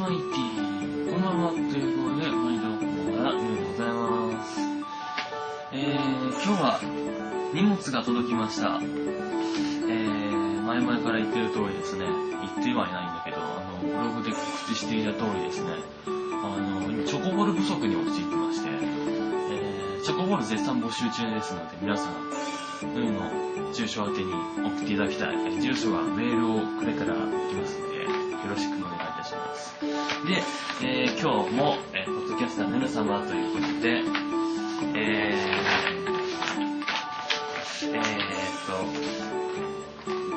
はい、ティ。こんばんは。ということで、毎度、こんばんは。ゆうでございます。えー、今日は、荷物が届きました。えー、前々から言ってる通りですね。言ってはいないんだけど、あの、ブログで告知していた通りですね。あの、今、チョコボール不足に陥ってまして、えー、チョコボール絶賛募集中ですので、皆さん、うんの住所宛てに送っていただきたい。住所はメールをくれたらできますので、で、えー今日も、えーポッドキャスターの皆様ということで、えー、えーっ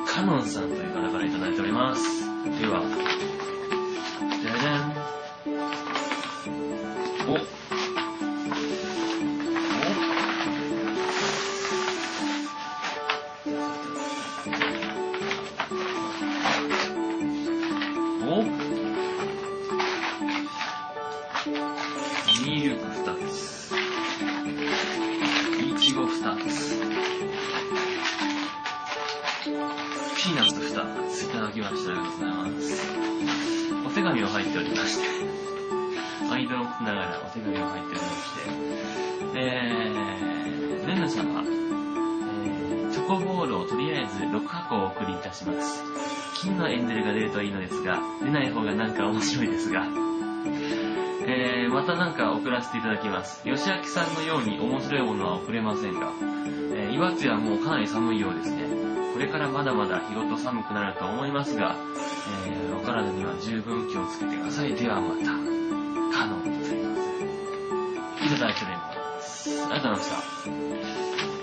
と、カノンさんという方からいただいております。では、じゃじゃん。お、お、おミルク2つ。いちご2つ。ピーナッツ2ついただきました。ありがとうございます。お手紙を入っておりまして、間をながらお手紙を入っておりまして、えー、ねぬ様、えー、チョコボールをとりあえず6箱お送りいたします。金のエンゼルが出るといいのですが、出ない方がなんか面白いですが、えー、またなんか送らせていただきます。吉明さんのように面白いものは送れませんが、えー、岩津はもうかなり寒いようですね。これからまだまだ日ごと寒くなると思いますが、えー、お体には十分気をつけてください。ではまた、カノンということで、いただいております。ありがとうございました。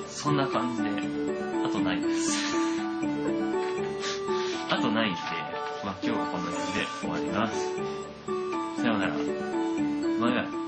そんな感じで、あとないです。あとないんで、まあ今日はこんな感じで終わります。ね。うま。